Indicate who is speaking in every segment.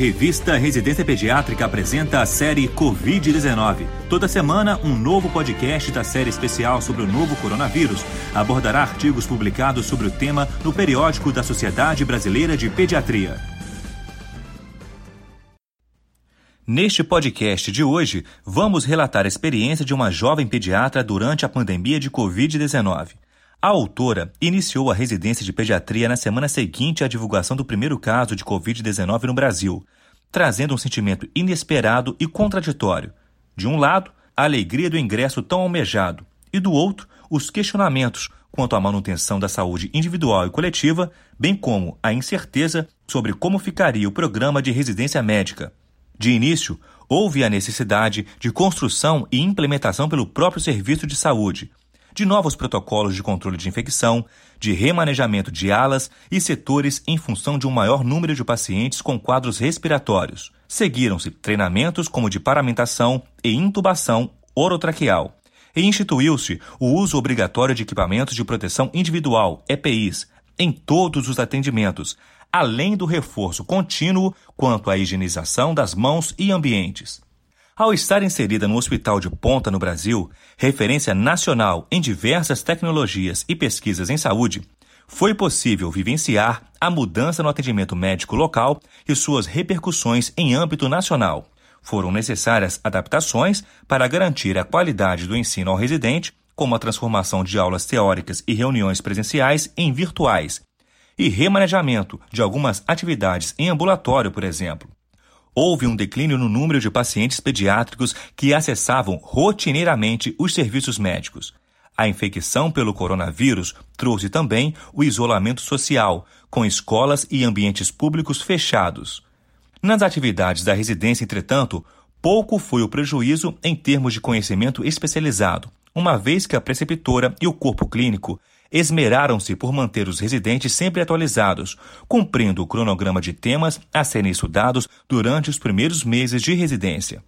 Speaker 1: Revista Residência Pediátrica apresenta a série Covid-19. Toda semana, um novo podcast da série especial sobre o novo coronavírus abordará artigos publicados sobre o tema no periódico da Sociedade Brasileira de Pediatria. Neste podcast de hoje, vamos relatar a experiência de uma jovem pediatra durante a pandemia de Covid-19. A autora iniciou a residência de pediatria na semana seguinte à divulgação do primeiro caso de Covid-19 no Brasil, trazendo um sentimento inesperado e contraditório. De um lado, a alegria do ingresso tão almejado, e do outro, os questionamentos quanto à manutenção da saúde individual e coletiva, bem como a incerteza sobre como ficaria o programa de residência médica. De início, houve a necessidade de construção e implementação pelo próprio serviço de saúde, de novos protocolos de controle de infecção, de remanejamento de alas e setores em função de um maior número de pacientes com quadros respiratórios. Seguiram-se treinamentos como de paramentação e intubação orotraqueal. E instituiu-se o uso obrigatório de equipamentos de proteção individual, EPIs, em todos os atendimentos, além do reforço contínuo quanto à higienização das mãos e ambientes. Ao estar inserida no Hospital de Ponta no Brasil, referência nacional em diversas tecnologias e pesquisas em saúde, foi possível vivenciar a mudança no atendimento médico local e suas repercussões em âmbito nacional. Foram necessárias adaptações para garantir a qualidade do ensino ao residente, como a transformação de aulas teóricas e reuniões presenciais em virtuais, e remanejamento de algumas atividades em ambulatório, por exemplo houve um declínio no número de pacientes pediátricos que acessavam rotineiramente os serviços médicos. A infecção pelo coronavírus trouxe também o isolamento social, com escolas e ambientes públicos fechados. Nas atividades da residência, entretanto, pouco foi o prejuízo em termos de conhecimento especializado, uma vez que a preceptora e o corpo clínico esmeraram-se por manter os residentes sempre atualizados, cumprindo o cronograma de temas a serem estudados durante os primeiros meses de residência.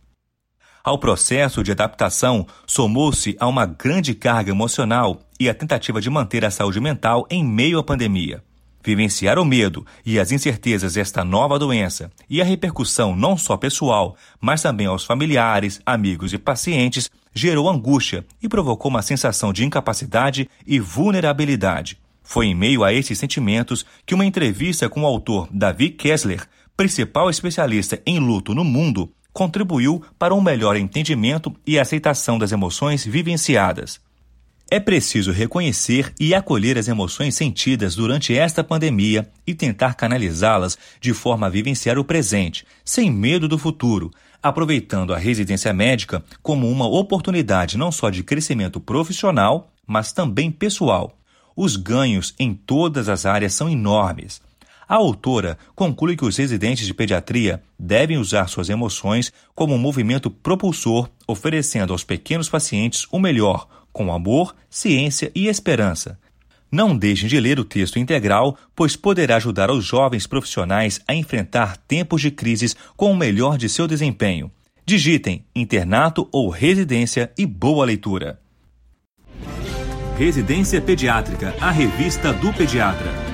Speaker 1: Ao processo de adaptação, somou-se a uma grande carga emocional e a tentativa de manter a saúde mental em meio à pandemia. Vivenciar o medo e as incertezas desta nova doença e a repercussão não só pessoal, mas também aos familiares, amigos e pacientes gerou angústia e provocou uma sensação de incapacidade e vulnerabilidade. Foi em meio a esses sentimentos que uma entrevista com o autor Davi Kessler, principal especialista em luto no mundo, contribuiu para um melhor entendimento e aceitação das emoções vivenciadas. É preciso reconhecer e acolher as emoções sentidas durante esta pandemia e tentar canalizá-las de forma a vivenciar o presente, sem medo do futuro, aproveitando a residência médica como uma oportunidade não só de crescimento profissional, mas também pessoal. Os ganhos em todas as áreas são enormes. A autora conclui que os residentes de pediatria devem usar suas emoções como um movimento propulsor, oferecendo aos pequenos pacientes o melhor, com amor, ciência e esperança. Não deixem de ler o texto integral, pois poderá ajudar os jovens profissionais a enfrentar tempos de crises com o melhor de seu desempenho. Digitem internato ou residência e boa leitura. Residência Pediátrica, a revista do pediatra.